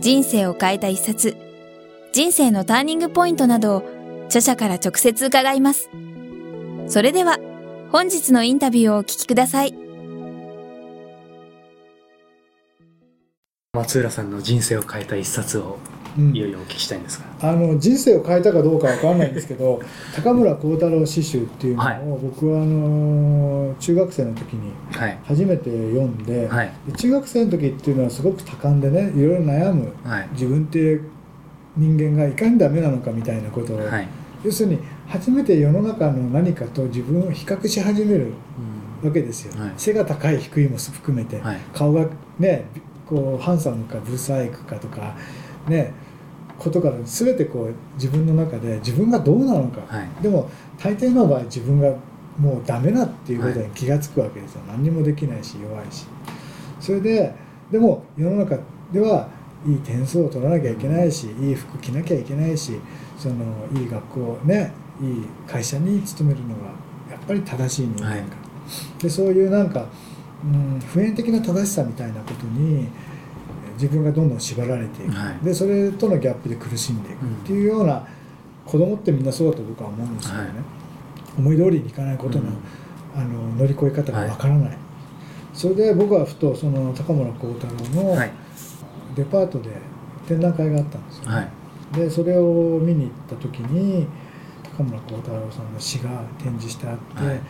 人生を変えた一冊、人生のターニングポイントなどを著者から直接伺います。それでは、本日のインタビューをお聞きください。松浦さんの人生を変えた一冊をいよいよお聞きしたいんですが、うん、あの人生を変えたかどうかわからないんですけど 高村光太郎詩集っていうのを、はい、僕はあの中学生の時に初めて読んではい、で中学生の時っていうのはすごく多感でねいろいろ悩む、はい、自分って人間がいかにダメなのかみたいなことを、要するに初めて世の中の何かと自分を比較し始めるわけですよ、背が高い低いも含めて、顔がねこうハンサムかブサイクかとかねことから全てこう自分の中で自分がどうなのか、はい、でも大抵の場合自分がもうダメだっていうことに気が付くわけですよ、はい、何にもできないし弱いし。それででも世の中ではいい点数を取らなきゃいけないしいい服着なきゃいけないしそのいい学校ねいい会社に勤めるのがやっぱり正しい人間か、はい、でそういうなんか、うん、普遍的な正しさみたいなことに自分がどんどん縛られていく、はい、でそれとのギャップで苦しんでいくっていうような、子供ってみんなそうだと僕は思うんですよね、はい、思い通りにいかないことの,、あの乗り越え方がわからない、はい、それで僕はふとその高村光太郎のデパートで展覧会があったんですよ、ね、でそれを見に行った時に高村光太郎さんの詩が展示してあって、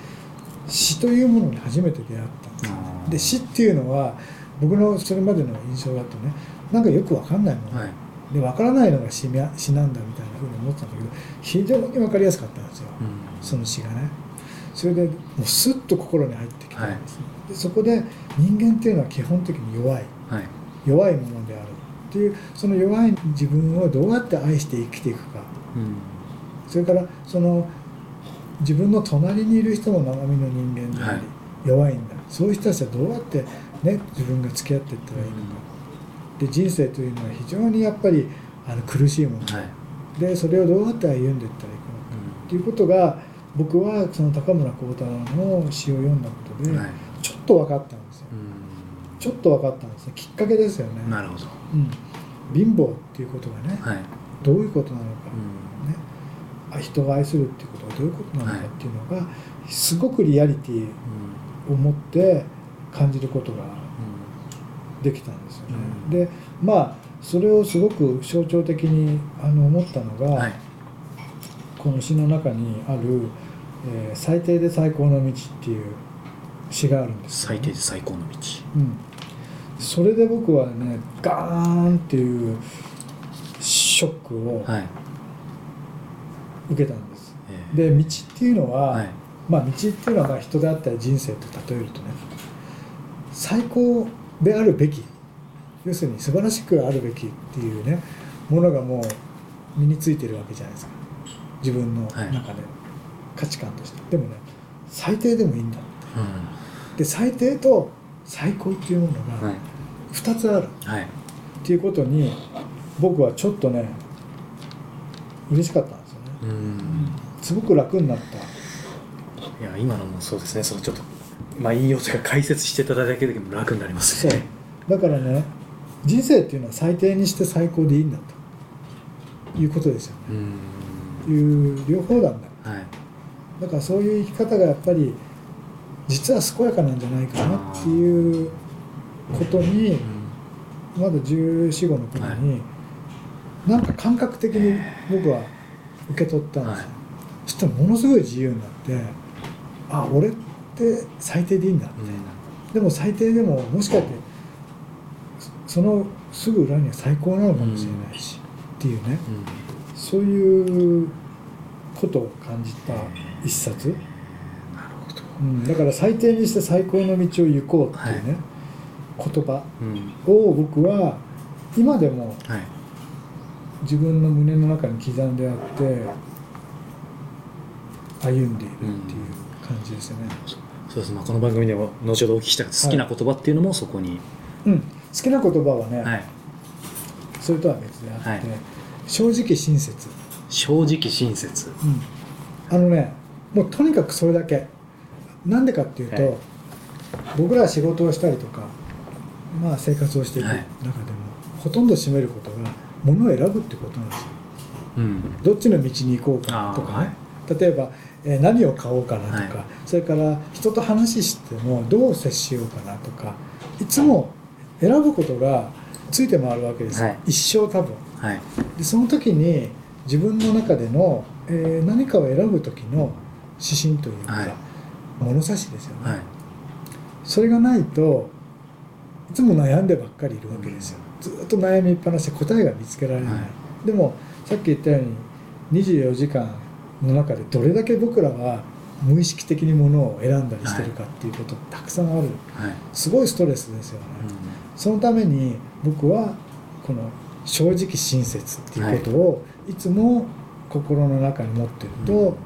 詩というものに初めて出会ったんですで詩っていうのは僕のそれまでの印象だとねなんかよく分かんないもの、はい、で分からないのが詩詩なんだみたいなふうに思ってたんだけど非常に分かりやすかったんですよ、うん、その詩がね。それでもうスッと心に入ってきたんですね、はい、でそこで人間っていうのは基本的に弱い、はい、弱いものであるっていうその弱い自分をどうやって愛して生きていくか、うん、それからその自分の隣にいる人も生身の人間であり、弱いんだ。そういう人たちはどうやってね、自分が付き合っていったらいいのか、で人生というのは非常にやっぱりあの苦しいもの、はい、でそれをどうやって歩んでいったらいいかなっていうことが僕はその高村光太郎の詩を読んだことで、ちょっと分かったんですよ、ちょっと分かったんですね。きっかけですよね。なるほど、うん、貧乏っていうことがね、はい、どういうことなのか、ね、人が愛するっていうことがどういうことなのかっていうのが、すごくリアリティを持って感じることができたんですよね。うん、でまあそれをすごく象徴的にあの思ったのが、はい、この詩の中にある、えー「最低で最高の道」っていう詩があるんです、ね、最低で最高の道、うん、それで僕はねガーンっていうショックを受けたんです、えー、で道っていうのは、はい、まあ道っていうのは人であったり人生と例えるとね最高であるべき要するに素晴らしくあるべきっていうねものがもう身についてるわけじゃないですか。自分の中で、価値観として。でもね最低でもいいんだ。って、うん、で最低と最高っていうものが2つある、はい、っていうことに僕はちょっとね嬉しかったんですよね、うん、すごく楽になった。いや今のもそうですね。そのちょっとまあ引用というか解説していただけでも楽になりますね。だからね人生っていうのは最低にして最高でいいんだと。いうことですよね。いう両方なんだ、はい、だからそういう生き方がやっぱり実は健やかなんじゃないかな。っていうことにまだ1415の頃に、はい、なんか感覚的に僕は受け取ったんですよ、はい、そしたらものすごい自由になってあ俺ってって最低でいいんだみたいな、うん、でも最低でももしかしてそのすぐ裏には最高なのかもしれないし、っていうね、そういうことを感じた一冊、なるほど。うん、だから最低にして最高の道を行こうっていうね、はい、言葉を僕は今でも自分の胸の中に刻んであって歩んでいるっていう感じですよね、う。ん、そうです、まあ、この番組でも後ほどお聞きした好きな言葉っていうのもそこに、はい、うん。好きな言葉はね、はい、それとは別であって、はい、正直親切。正直親切、うん、あのねもうとにかくそれだけ。なんでかっていうと、はい、僕らは仕事をしたりとか、まあ、生活をしていく中でも、ほとんど占めることがものを選ぶってことなんですよ、うん、どっちの道に行こうかとかね、例えば、えー、何を買おうかなとか、はい、それから人と話してもどう接しようかなとかいつも選ぶことがついて回るわけです、はい、一生多分、はい、でその時に自分の中での、えー、何かを選ぶ時の指針というか、はい、物差しですよね、それがないといつも悩んでばっかりいるわけですよ、ずっと悩みっぱなしで答えが見つけられない、でもさっき言ったように24時間の中でどれだけ僕らは無意識的にものを選んだりしてるかっていうことたくさんある、はい、すごいストレスですよね、うん、そのために僕はこの正直親切っていうことをい。つも心の中に持ってると、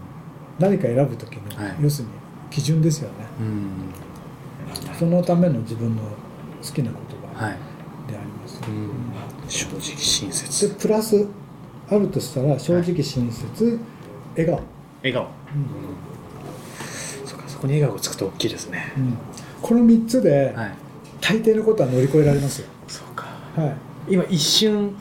何か選ぶ時の、要するに基準ですよね、うん、そのための自分の好きな言葉であります、正直親切。でプラスあるとしたら正直親切、笑顔。笑顔、うん、そかそこに笑顔をつくと大きいですね、うん、この3つで、大抵のことは乗り越えられますよ。そうか、はい、今一瞬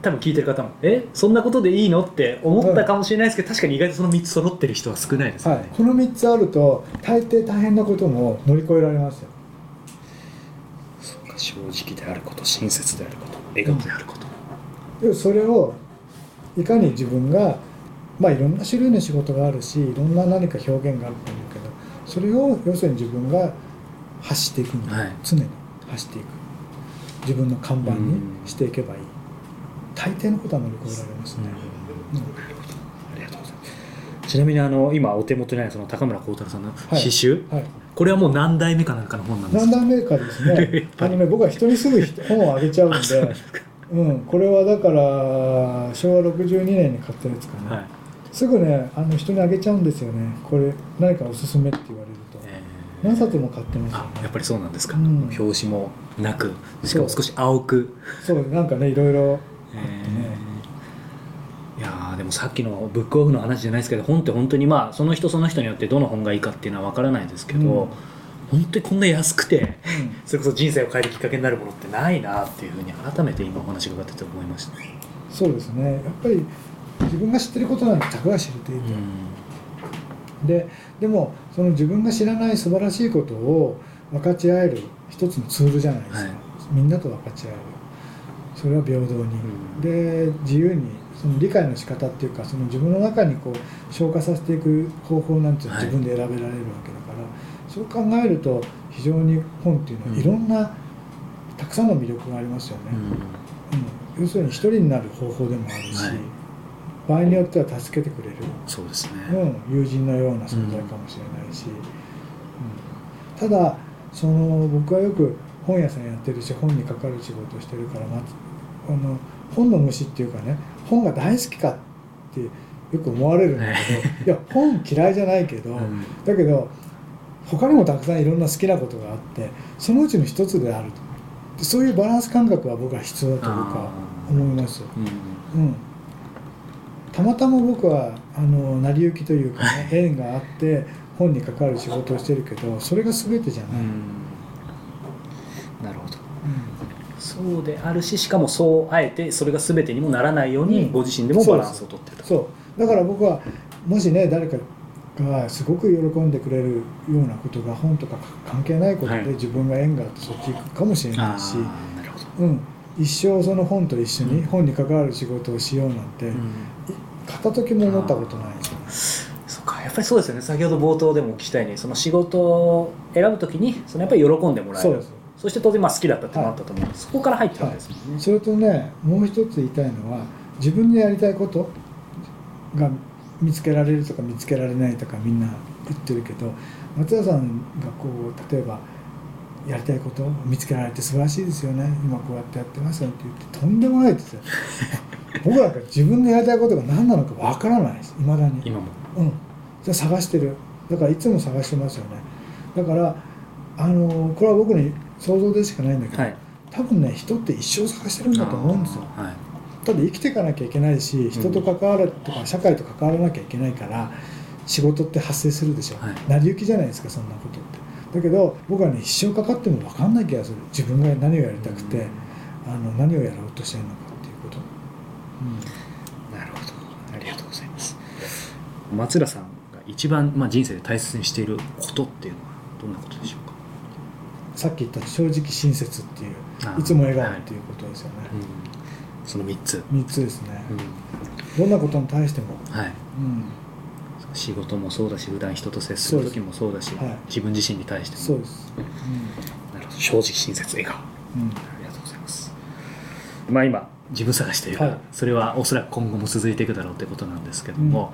多分聞いてる方もえ？そんなことでいいの？って思ったかもしれないですけど、確かに意外とその3つ揃ってる人は少ないですね、はい、この3つあると大抵大変なことも乗り越えられますよ。そうか正直であること親切であること笑顔であること、うん、それをいかに自分がまあいろんな種類の仕事があるしいろんな何か表現があると思うけどそれを要するに自分が走っていくには、常に走っていく。自分の看板にしていけばいい、大抵のことは乗り越えられますね、うん、ありがとうございます。ちなみにあの今お手元にあるその高村光太郎さんの詩集、はい。はい、これはもう何代目かなんかの本なんですか？何代目かですね。あのね僕は人にすぐ本をあげちゃうんで。うん、これはだから昭和62年に買ったやつかな、はいすぐねあの人にあげちゃうんですよね。これ何かおすすめって言われると、えー、何冊も買ってますよ、ね、やっぱりそうなんですか、うん、表紙もなくしかも少し青く。そうなんかねいろいろあってね、えー、いやでもさっきのブックオフの話じゃないですけど本って本当にまあその人その人によってどの本がいいかっていうのは分からないですけど、うん。本当にこんな安くて、うん、それこそ人生を変えるきっかけになるものってないなっていうふうに改めて今お話伺ってて思いました、そうですね。やっぱり自分が知ってることなんてたかが知れていて、うん、ででもその自分が知らない素晴らしいことを分かち合える一つのツールじゃないですか、はい、みんなと分かち合える。それは平等に、うん、で自由にその理解の仕方っていうかその自分の中にこう消化させていく方法なんていうのは自分で選べられるわけだから、はい、そう考えると非常に本っていうのはいろんな、うん、たくさんの魅力がありますよね、うん、要するに一人になる方法でもあるし、はい場合によっては助けてくれる。そうですね、うん、友人のような存在かもしれないし、うん、ただその僕はよく本屋さんやってるし本にかかる仕事をしてるから、まあの本の虫っていうかね本が大好きかってよく思われるんだけどいや本嫌いじゃないけど、うん、だけど他にもたくさんいろんな好きなことがあってそのうちの一つであると。そういうバランス感覚は僕は必要だというか思います。うん、うんたまたま僕はあの成り行きというかね縁があって本に関わる仕事をしてるけどそれが全てじゃない。なるほど、うん、そうであるししかもそうあえてそれが全てにもならないように、ご自身でもバランスをとってるそう。だから僕はもしね誰かがすごく喜んでくれるようなことが本とか関係ないことで自分が縁があってそっち行くかもしれないし、うん、一生その本と一緒に本に関わる仕事をしようなんて、片時も思ったことない。ですよね。そうか。やっぱりそうですよね。先ほど冒頭でもお聞きしたいにその仕事を選ぶときにそのやっぱり喜んでもらえる。そして当然まあ好きだったってのもあったと思うはい、そこから入ってるんですもんね、はい、それとねもう一つ言いたいのは自分でやりたいことが見つけられるとか見つけられないとかみんな言ってるけど松田さんがこう例えばやりたいことを見つけられて素晴らしいですよね。今こうやってやってますよって言ってとんでもないですよ。僕なんか自分のやりたいことが何なのかわからないです。いまだに。今も。うん。じゃ探してる。だからいつも探してますよね。だからあのこれは僕に想像でしかないんだけど、はい、多分ね人って一生探してるんだと思うんですよ、はい、ただ生きていかなきゃいけないし人と関わるとか社会と関わらなきゃいけないから仕事って発生するでしょ、はい、成り行きじゃないですかそんなことってだけど僕はね一生かかっても分かんない気がする。自分が何をやりたくて、あの何をやろうとしてるのかっていうこと、うん、なるほど。ありがとうございます。松浦さんが一番、まあ、人生で大切にしていることっていうのはどんなことでしょうか？さっき言った正直親切っていういつも笑顔っていうことですよね、はい。うん、その3つ。3つですね、うん、どんなことに対しても。はい、うん仕事もそうだし普段人と接する時もそうだし、はい、自分自身に対しても。そうです、うん、なるほど。正直親切笑顔、うん、ありがとうございます。まあ今自分探しというか、はい、それはおそらく今後も続いていくだろうということなんですけども、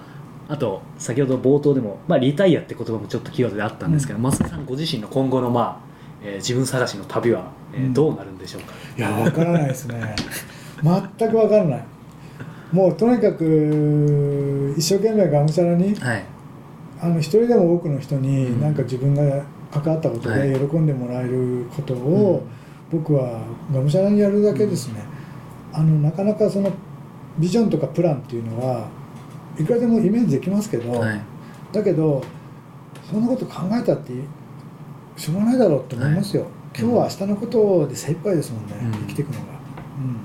うん、あと先ほど冒頭でも、まあ、リタイアって言葉もちょっとキーワードであったんですけど、松田さんご自身の今後の、まあえー、自分探しの旅は、えー、どうなるんでしょうか、いや分からないですね。全く分からないもうとにかく一生懸命がむしゃらに、はい、あの一人でも多くの人になんか自分が関わったことで喜んでもらえることを僕はがむしゃらにやるだけですね、あのなかなかそのビジョンとかプランっていうのはいくらでもイメージできますけど、はい、だけどそんなこと考えたってしょうがないだろうと思いますよ、はい、今日は明日のことで精一杯ですもんね、うん、生きていくのが、うん、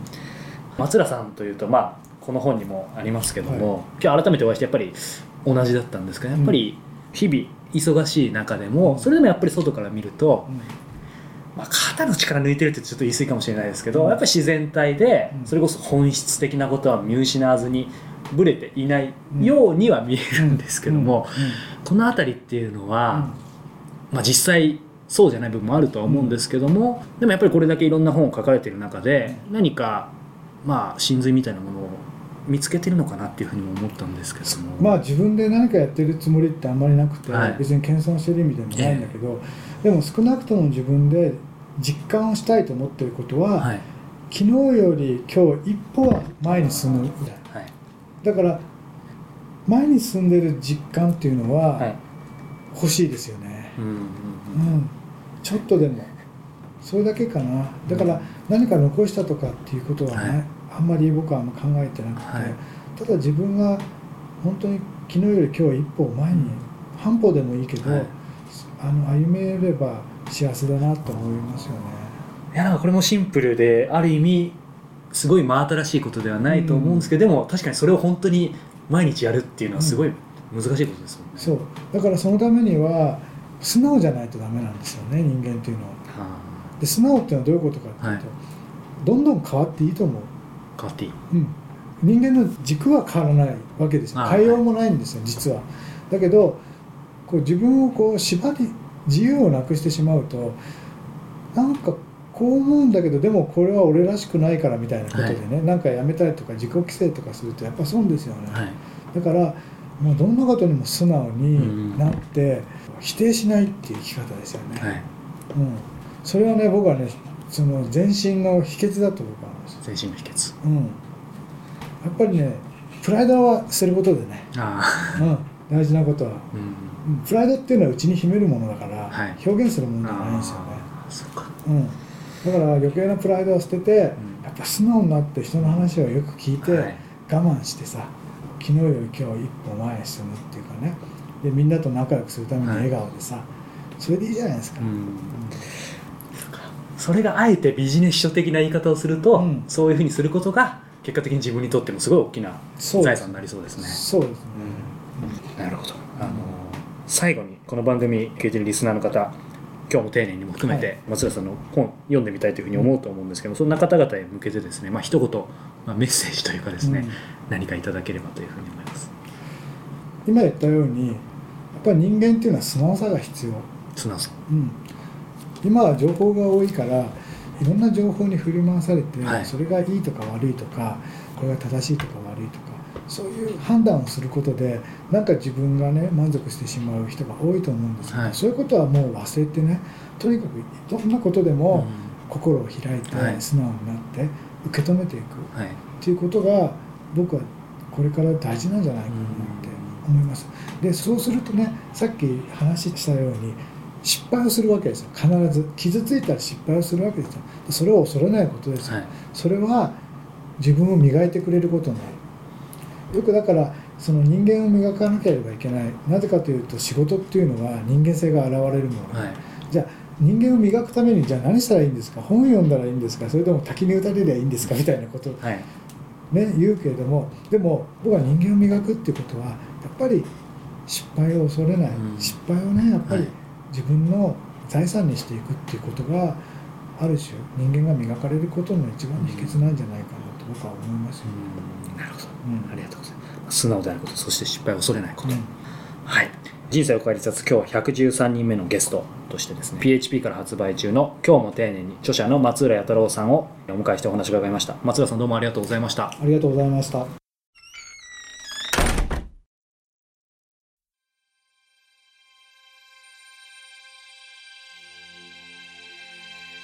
松浦さんというとまあこの本にもありますけども、はい、今日改めてお会いしてやっぱり同じだったんですけどやっぱり日々忙しい中でも、それでもやっぱり外から見ると、まあ、肩の力抜いてるってちょっと言い過ぎかもしれないですけど、やっぱり自然体でそれこそ本質的なことは見失わずにぶれていないようには見えるんですけども、この辺りっていうのは、まあ、実際そうじゃない部分もあるとは思うんですけども、でもやっぱりこれだけいろんな本を書かれている中で何かまあ真髄みたいなものを見つけてるのかなっていうふうにも思ったんですけども。まあ自分で何かやってるつもりってあんまりなくて、はい、別に謙遜してる意味でもないんだけど、えー、でも少なくとも自分で実感をしたいと思ってることは、はい、昨日より今日一歩は前に進む、はい、だから前に進んでる実感っていうのは欲しいですよね、うん、うんうん、ちょっとでもそれだけかな。だから何か残したとかっていうことはね、あんまり僕は考えてなくて、はい、ただ自分が本当に昨日より今日一歩前に半歩でもいいけど、はい、あの歩めれば幸せだなと思いますよね。いやなんかこれもシンプルである意味すごい真新しいことではないと思うんですけど、うん、でも確かにそれを本当に毎日やるっていうのはすごい難しいことですもんね、うん、そう。だからそのためには素直じゃないとダメなんですよね人間っていうのは。で素直っていうのはどういうことかっていうと、はい、どんどん変わっていいと思う。変わっていい、うん、人間の軸は変わらないわけですよ。変えようもないんですよ、実は。だけどこう自分をこう縛り自由をなくしてしまうとなんかこう思うんだけどでもこれは俺らしくないからみたいなことでね、はい、なんかやめたりとか自己規制とかするとやっぱ損ですよね、はい、だからもうどんなことにも素直になって、否定しないっていう生き方ですよね、はい、うん、それはね僕はねその前進の秘訣だと僕は前進の秘訣。うん。やっぱりねプライドは捨てることでね。あ、うん、大事なことは、うん、プライドっていうのはうちに秘めるものだから、はい、表現するものじゃないんですよね。そうか、うん、だから余計なプライドを捨てて、うん、やっぱ素直になって人の話をよく聞いて、はい、我慢してさ昨日より今日一歩前へ進むっていうかね。でみんなと仲良くするために笑顔でさ、はい、それでいいじゃないですか、うんそれがあえてビジネス書的な言い方をすると、うん、そういうふうにすることが結果的に自分にとってもすごい大きな財産になりそうですね。そうですね、うん、なるほど。あの最後にこの番組聞いてるリスナーの方今日も丁寧にも含めて松田さんの本読んでみたいというふうに思うと思うんですけどそんな方々へ向けてですね、まあ一言、まあ、メッセージというかですね、うん、何かいただければというふうに思います。今言ったようにやっぱり人間っていうのは素直さが必要。素直さ、うん、今は情報が多いからいろんな情報に振り回されて、はい、それがいいとか悪いとかこれが正しいとか悪いとかそういう判断をすることでなんか自分がね満足してしまう人が多いと思うんですけど、はい、そういうことはもう忘れてねとにかくどんなことでも心を開いて素直になって受け止めていく。っていうことが僕はこれから大事なんじゃないかなって思います。でそうするとねさっき話したように失敗をするわけですよ。必ず。傷ついたら失敗をするわけですよ。それを恐れないことですよ、はい、それは自分を磨いてくれることになるよくだからその人間を磨かなければいけない。なぜかというと仕事っていうのは人間性が現れるもの、はい、じゃあ人間を磨くためにじゃあ何したらいいんですか？本読んだらいいんですか？それとも滝に打たれりゃいいんですか？みたいなこと。を、はい、ね、言うけれどもでも僕は人間を磨くっていうことはやっぱり失敗を恐れない、うん、失敗をねやっぱり自分の財産にしていくっていうことがある種人間が磨かれることの一番の秘訣なんじゃないかなと僕は思いますよ、うん、なるほど、うん、ありがとうございます。素直であることそして失敗を恐れないこと、はい。人生を変える冊今日は113人目のゲストとしてですね PHP から発売中の「今日も丁寧に」著者の松浦弥太郎さんをお迎えしてお話を伺いました。松浦さんどうもありがとうございました。ありがとうございました